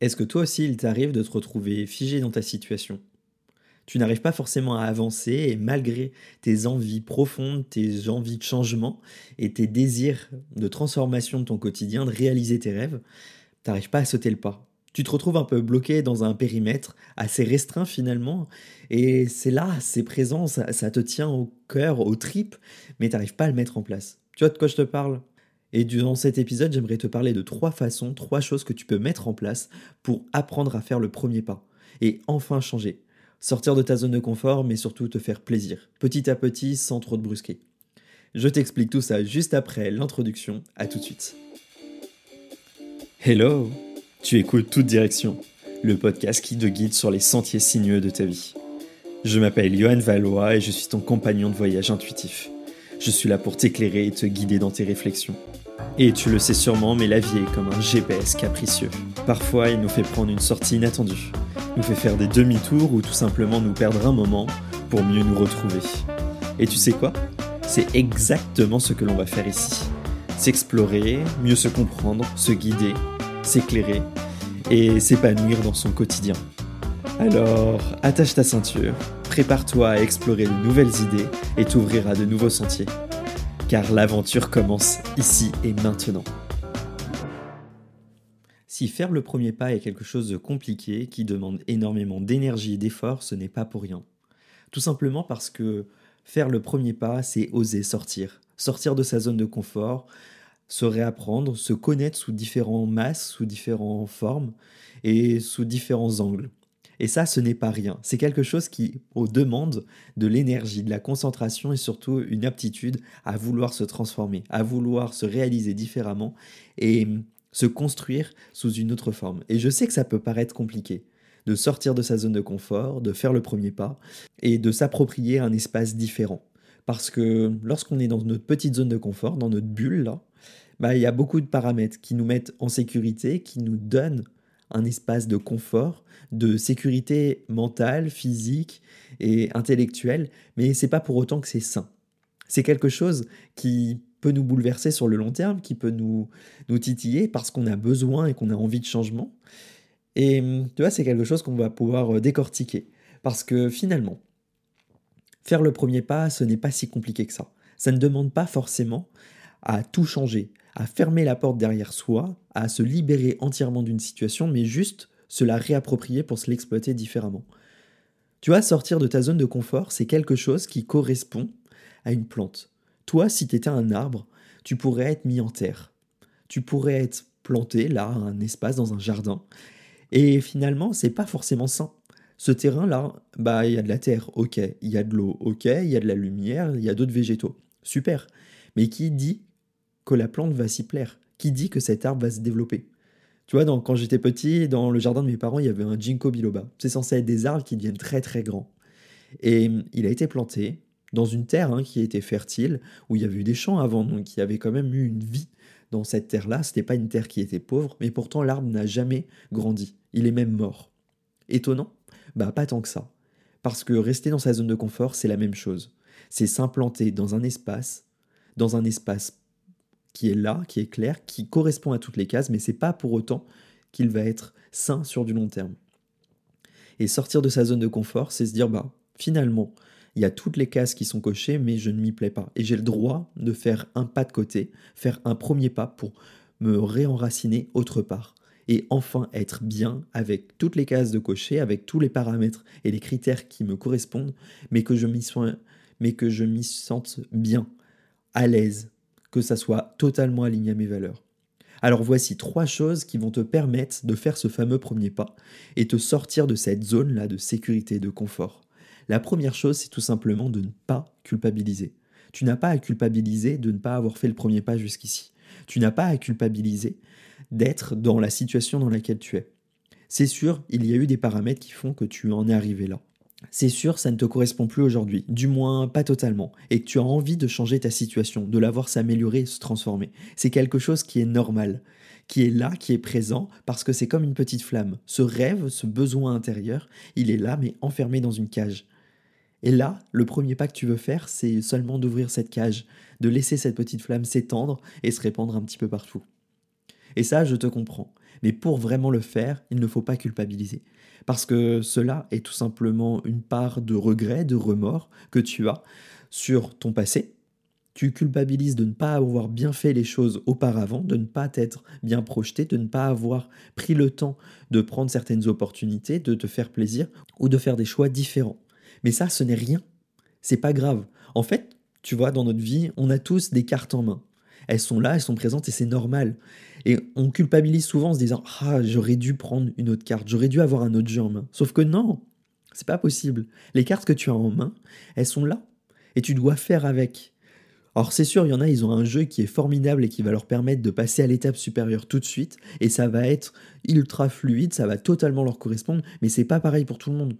Est-ce que toi aussi il t'arrive de te retrouver figé dans ta situation? Tu n'arrives pas forcément à avancer et malgré tes envies profondes, tes envies de changement et tes désirs de transformation de ton quotidien, de réaliser tes rêves, tu n'arrives pas à sauter le pas. Tu te retrouves un peu bloqué dans un périmètre assez restreint finalement, et c'est là, c'est présent, ça, te tient au cœur, aux tripes, mais tu n'arrives pas à le mettre en place. Tu vois de quoi je te parle? Et durant cet épisode, j'aimerais te parler de trois façons, trois choses que tu peux mettre en place pour apprendre à faire le premier pas et enfin changer. Sortir de ta zone de confort, mais surtout te faire plaisir, petit à petit, sans trop te brusquer. Je t'explique tout ça juste après l'introduction. À tout de suite. Hello Tu écoutes Toute Direction, le podcast qui te guide sur les sentiers sinueux de ta vie. Je m'appelle Johan Valois et je suis ton compagnon de voyage intuitif. Je suis là pour t'éclairer et te guider dans tes réflexions. Et tu le sais sûrement, mais la vie est comme un GPS capricieux. Parfois, il nous fait prendre une sortie inattendue, nous fait faire des demi-tours ou tout simplement nous perdre un moment pour mieux nous retrouver. Et tu sais quoi? C'est exactement ce que l'on va faire ici. S'explorer, mieux se comprendre, se guider, s'éclairer et s'épanouir dans son quotidien. Alors, attache ta ceinture, prépare-toi à explorer de nouvelles idées et t'ouvrir à de nouveaux sentiers car l'aventure commence ici et maintenant. Si faire le premier pas est quelque chose de compliqué, qui demande énormément d'énergie et d'effort, ce n'est pas pour rien. Tout simplement parce que faire le premier pas, c'est oser sortir. Sortir de sa zone de confort, se réapprendre, se connaître sous différents masses, sous différentes formes et sous différents angles. Et ça, ce n'est pas rien. C'est quelque chose qui demande de l'énergie, de la concentration et surtout une aptitude à vouloir se transformer, à vouloir se réaliser différemment et se construire sous une autre forme. Et je sais que ça peut paraître compliqué de sortir de sa zone de confort, de faire le premier pas et de s'approprier un espace différent. Parce que lorsqu'on est dans notre petite zone de confort, dans notre bulle, là, bah, il y a beaucoup de paramètres qui nous mettent en sécurité, qui nous donnent un espace de confort, de sécurité mentale, physique et intellectuelle, mais c'est pas pour autant que c'est sain. C'est quelque chose qui peut nous bouleverser sur le long terme, qui peut nous, nous titiller parce qu'on a besoin et qu'on a envie de changement. Et tu vois, c'est quelque chose qu'on va pouvoir euh, décortiquer. Parce que finalement, faire le premier pas, ce n'est pas si compliqué que ça. Ça ne demande pas forcément à tout changer, à fermer la porte derrière soi, à se libérer entièrement d'une situation, mais juste se la réapproprier pour se l'exploiter différemment. Tu vois, sortir de ta zone de confort, c'est quelque chose qui correspond à une plante. Toi, si tu étais un arbre, tu pourrais être mis en terre. Tu pourrais être planté là, un espace dans un jardin. Et finalement, c'est pas forcément sain. Ce terrain-là, bah, il y a de la terre, ok. Il y a de l'eau, ok. Il y a de la lumière, il y a d'autres végétaux. Super. Mais qui dit que la plante va s'y plaire Qui dit que cet arbre va se développer? Tu vois, quand j'étais petit, dans le jardin de mes parents, il y avait un ginkgo biloba. C'est censé être des arbres qui deviennent très très grands. Et hum, il a été planté dans une terre hein, qui était fertile, où il y avait eu des champs avant, donc il y avait quand même eu une vie dans cette terre-là. C'était pas une terre qui était pauvre, mais pourtant l'arbre n'a jamais grandi. Il est même mort. Étonnant? Bah pas tant que ça. Parce que rester dans sa zone de confort, c'est la même chose. C'est s'implanter dans un espace, dans un espace qui est là, qui est clair, qui correspond à toutes les cases, mais c'est pas pour autant qu'il va être sain sur du long terme. Et sortir de sa zone de confort, c'est se dire bah finalement, il y a toutes les cases qui sont cochées, mais je ne m'y plais pas. Et j'ai le droit de faire un pas de côté, faire un premier pas pour me réenraciner autre part. Et enfin être bien avec toutes les cases de cocher, avec tous les paramètres et les critères qui me correspondent, mais que je m'y mais que je m'y sente bien, à l'aise, que ça soit totalement aligné à mes valeurs. Alors voici trois choses qui vont te permettre de faire ce fameux premier pas et te sortir de cette zone-là de sécurité et de confort. La première chose, c'est tout simplement de ne pas culpabiliser. Tu n'as pas à culpabiliser de ne pas avoir fait le premier pas jusqu'ici. Tu n'as pas à culpabiliser d'être dans la situation dans laquelle tu es. C'est sûr, il y a eu des paramètres qui font que tu en es arrivé là c'est sûr, ça ne te correspond plus aujourd'hui, du moins pas totalement, et que tu as envie de changer ta situation, de la voir s'améliorer, se transformer. C'est quelque chose qui est normal, qui est là, qui est présent, parce que c'est comme une petite flamme. Ce rêve, ce besoin intérieur, il est là, mais enfermé dans une cage. Et là, le premier pas que tu veux faire, c'est seulement d'ouvrir cette cage, de laisser cette petite flamme s'étendre et se répandre un petit peu partout. Et ça, je te comprends. Mais pour vraiment le faire, il ne faut pas culpabiliser. Parce que cela est tout simplement une part de regret, de remords que tu as sur ton passé. Tu culpabilises de ne pas avoir bien fait les choses auparavant, de ne pas t'être bien projeté, de ne pas avoir pris le temps de prendre certaines opportunités, de te faire plaisir ou de faire des choix différents. Mais ça, ce n'est rien. C'est pas grave. En fait, tu vois, dans notre vie, on a tous des cartes en main. Elles sont là, elles sont présentes et c'est normal. Et on culpabilise souvent en se disant Ah, j'aurais dû prendre une autre carte, j'aurais dû avoir un autre jeu en main. Sauf que non, c'est pas possible. Les cartes que tu as en main, elles sont là. Et tu dois faire avec. Alors c'est sûr, il y en a, ils ont un jeu qui est formidable et qui va leur permettre de passer à l'étape supérieure tout de suite, et ça va être ultra fluide, ça va totalement leur correspondre, mais c'est pas pareil pour tout le monde.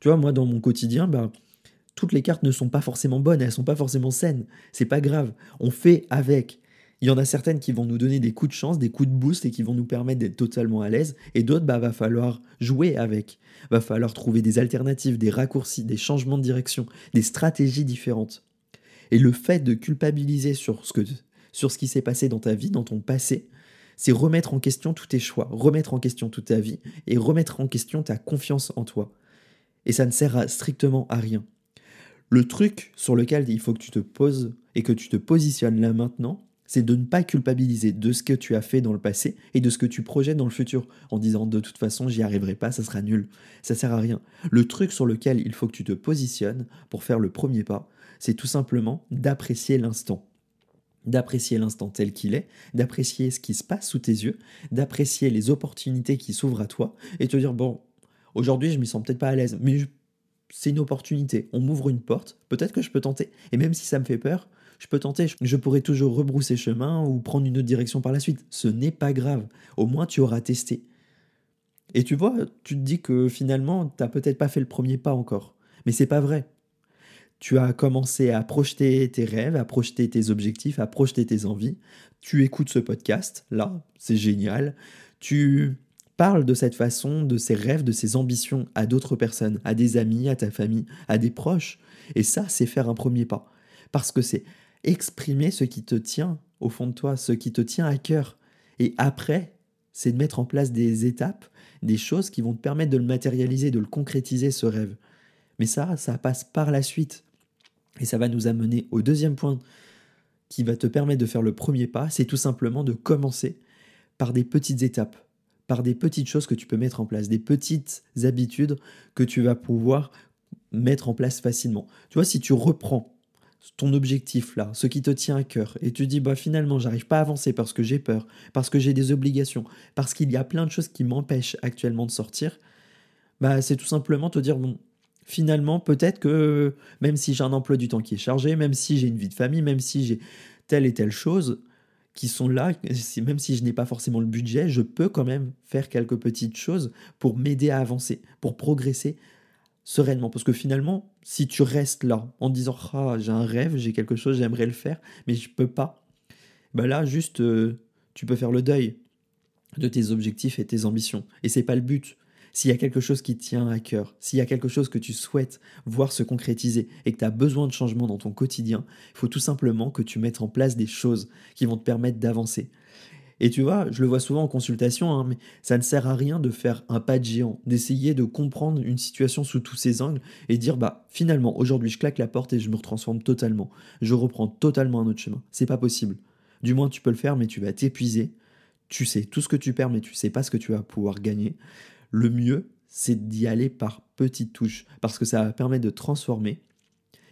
Tu vois, moi dans mon quotidien, bah, toutes les cartes ne sont pas forcément bonnes, elles sont pas forcément saines. C'est pas grave, on fait avec. Il y en a certaines qui vont nous donner des coups de chance, des coups de boost et qui vont nous permettre d'être totalement à l'aise. Et d'autres, bah, va falloir jouer avec. Va falloir trouver des alternatives, des raccourcis, des changements de direction, des stratégies différentes. Et le fait de culpabiliser sur ce, que, sur ce qui s'est passé dans ta vie, dans ton passé, c'est remettre en question tous tes choix, remettre en question toute ta vie et remettre en question ta confiance en toi. Et ça ne sert strictement à rien. Le truc sur lequel il faut que tu te poses et que tu te positionnes là maintenant, c'est de ne pas culpabiliser de ce que tu as fait dans le passé et de ce que tu projettes dans le futur en disant de toute façon j'y arriverai pas, ça sera nul, ça sert à rien. Le truc sur lequel il faut que tu te positionnes pour faire le premier pas, c'est tout simplement d'apprécier l'instant. D'apprécier l'instant tel qu'il est, d'apprécier ce qui se passe sous tes yeux, d'apprécier les opportunités qui s'ouvrent à toi et te dire bon, aujourd'hui je m'y sens peut-être pas à l'aise, mais c'est une opportunité, on m'ouvre une porte, peut-être que je peux tenter. Et même si ça me fait peur, je peux tenter, je pourrais toujours rebrousser chemin ou prendre une autre direction par la suite. Ce n'est pas grave, au moins tu auras testé. Et tu vois, tu te dis que finalement, tu n'as peut-être pas fait le premier pas encore. Mais c'est pas vrai. Tu as commencé à projeter tes rêves, à projeter tes objectifs, à projeter tes envies. Tu écoutes ce podcast, là, c'est génial. Tu parles de cette façon, de ces rêves, de ces ambitions à d'autres personnes, à des amis, à ta famille, à des proches. Et ça, c'est faire un premier pas. Parce que c'est exprimer ce qui te tient au fond de toi, ce qui te tient à cœur. Et après, c'est de mettre en place des étapes, des choses qui vont te permettre de le matérialiser, de le concrétiser, ce rêve. Mais ça, ça passe par la suite. Et ça va nous amener au deuxième point qui va te permettre de faire le premier pas, c'est tout simplement de commencer par des petites étapes, par des petites choses que tu peux mettre en place, des petites habitudes que tu vas pouvoir mettre en place facilement. Tu vois, si tu reprends ton objectif là, ce qui te tient à cœur, et tu dis bah finalement j'arrive pas à avancer parce que j'ai peur, parce que j'ai des obligations, parce qu'il y a plein de choses qui m'empêchent actuellement de sortir, bah c'est tout simplement te dire bon finalement peut-être que même si j'ai un emploi du temps qui est chargé, même si j'ai une vie de famille, même si j'ai telle et telle chose qui sont là, même si je n'ai pas forcément le budget, je peux quand même faire quelques petites choses pour m'aider à avancer, pour progresser sereinement. Parce que finalement, si tu restes là en disant ah, j'ai un rêve, j'ai quelque chose, j'aimerais le faire, mais je peux pas, bah là, juste, euh, tu peux faire le deuil de tes objectifs et tes ambitions. Et c'est pas le but. S'il y a quelque chose qui tient à cœur, s'il y a quelque chose que tu souhaites voir se concrétiser et que tu as besoin de changement dans ton quotidien, il faut tout simplement que tu mettes en place des choses qui vont te permettre d'avancer. Et tu vois, je le vois souvent en consultation, hein, mais ça ne sert à rien de faire un pas de géant, d'essayer de comprendre une situation sous tous ses angles et dire bah finalement aujourd'hui je claque la porte et je me transforme totalement, je reprends totalement un autre chemin. C'est pas possible. Du moins tu peux le faire, mais tu vas t'épuiser. Tu sais tout ce que tu perds, mais tu sais pas ce que tu vas pouvoir gagner. Le mieux, c'est d'y aller par petites touches, parce que ça va permettre de transformer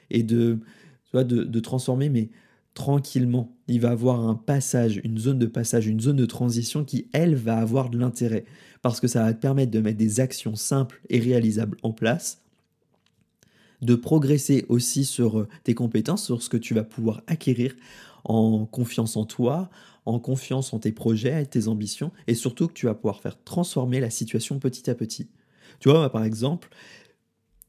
et de, tu vois, de, de transformer, mais tranquillement. Il va avoir un passage, une zone de passage, une zone de transition qui, elle, va avoir de l'intérêt. Parce que ça va te permettre de mettre des actions simples et réalisables en place, de progresser aussi sur euh, tes compétences, sur ce que tu vas pouvoir acquérir en confiance en toi, en confiance en tes projets, tes ambitions, et surtout que tu vas pouvoir faire transformer la situation petit à petit. Tu vois, par exemple,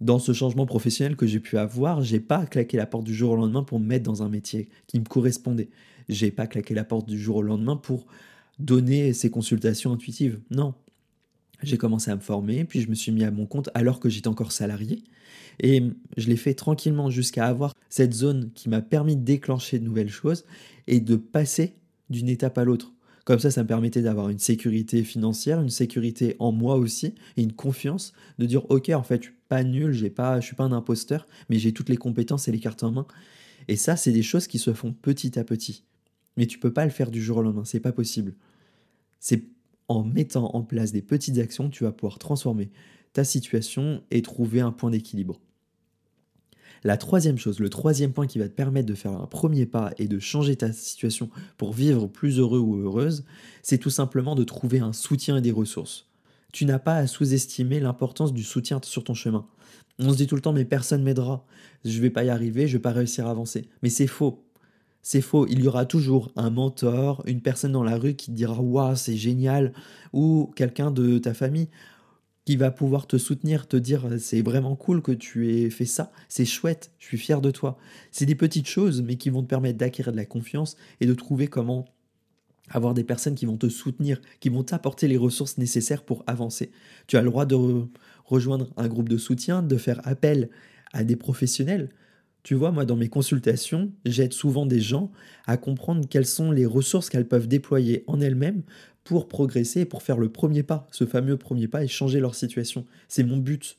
dans ce changement professionnel que j'ai pu avoir, j'ai pas claqué la porte du jour au lendemain pour me mettre dans un métier qui me correspondait. J'ai pas claqué la porte du jour au lendemain pour donner ces consultations intuitives. Non. J'ai commencé à me former, puis je me suis mis à mon compte alors que j'étais encore salarié. Et je l'ai fait tranquillement jusqu'à avoir cette zone qui m'a permis de déclencher de nouvelles choses et de passer d'une étape à l'autre. Comme ça, ça me permettait d'avoir une sécurité financière, une sécurité en moi aussi, et une confiance de dire ok, en fait, je suis pas nul, j'ai pas, je suis pas un imposteur, mais j'ai toutes les compétences et les cartes en main. Et ça, c'est des choses qui se font petit à petit. Mais tu peux pas le faire du jour au lendemain, c'est pas possible. C'est en mettant en place des petites actions que tu vas pouvoir transformer ta situation et trouver un point d'équilibre. La troisième chose, le troisième point qui va te permettre de faire un premier pas et de changer ta situation pour vivre plus heureux ou heureuse, c'est tout simplement de trouver un soutien et des ressources. Tu n'as pas à sous-estimer l'importance du soutien sur ton chemin. On se dit tout le temps mais personne m'aidera, je vais pas y arriver, je vais pas réussir à avancer. Mais c'est faux. C'est faux, il y aura toujours un mentor, une personne dans la rue qui te dira waouh, c'est génial ou quelqu'un de ta famille qui va pouvoir te soutenir, te dire c'est vraiment cool que tu aies fait ça, c'est chouette, je suis fier de toi. C'est des petites choses, mais qui vont te permettre d'acquérir de la confiance et de trouver comment avoir des personnes qui vont te soutenir, qui vont t'apporter les ressources nécessaires pour avancer. Tu as le droit de rejoindre un groupe de soutien, de faire appel à des professionnels. Tu vois, moi, dans mes consultations, j'aide souvent des gens à comprendre quelles sont les ressources qu'elles peuvent déployer en elles-mêmes pour progresser, pour faire le premier pas, ce fameux premier pas et changer leur situation. C'est mon but.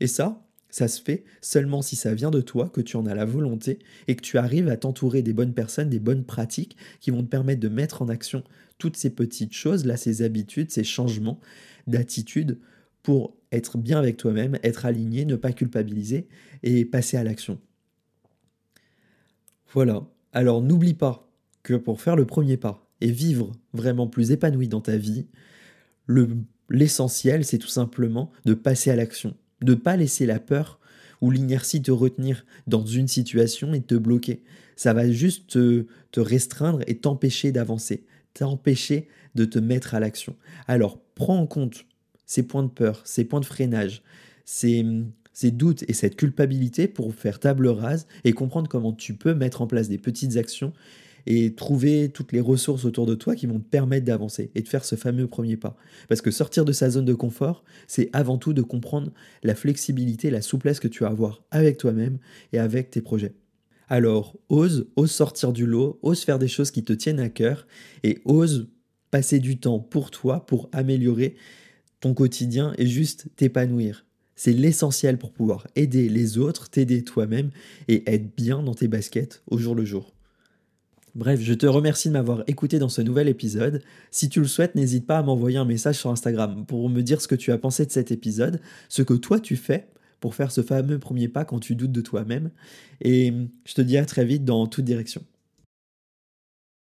Et ça, ça se fait seulement si ça vient de toi, que tu en as la volonté et que tu arrives à t'entourer des bonnes personnes, des bonnes pratiques qui vont te permettre de mettre en action toutes ces petites choses, là, ces habitudes, ces changements d'attitude pour être bien avec toi-même, être aligné, ne pas culpabiliser et passer à l'action. Voilà. Alors n'oublie pas que pour faire le premier pas, et vivre vraiment plus épanoui dans ta vie, l'essentiel, c'est tout simplement de passer à l'action, de ne pas laisser la peur ou l'inertie te retenir dans une situation et te bloquer. Ça va juste te, restreindre et t'empêcher d'avancer, t'empêcher de te mettre à l'action. Alors, prends en compte ces points de peur, ces points de freinage, ces doutes et cette culpabilité pour faire table rase et comprendre comment tu peux mettre en place des petites actions et trouver toutes les ressources autour de toi qui vont te permettre d'avancer et de faire ce fameux premier pas. Parce que sortir de sa zone de confort, c'est avant tout de comprendre la flexibilité, la souplesse que tu vas avoir avec toi-même et avec tes projets. Alors, ose, ose sortir du lot, ose faire des choses qui te tiennent à cœur et ose passer du temps pour toi, pour améliorer ton quotidien et juste t'épanouir. C'est l'essentiel pour pouvoir aider les autres, t'aider toi-même et être bien dans tes baskets au jour le jour. Bref, je te remercie de m'avoir écouté dans ce nouvel épisode. Si tu le souhaites, n'hésite pas à m'envoyer un message sur Instagram pour me dire ce que tu as pensé de cet épisode, ce que toi tu fais pour faire ce fameux premier pas quand tu doutes de toi-même. Et je te dis à très vite dans toute direction.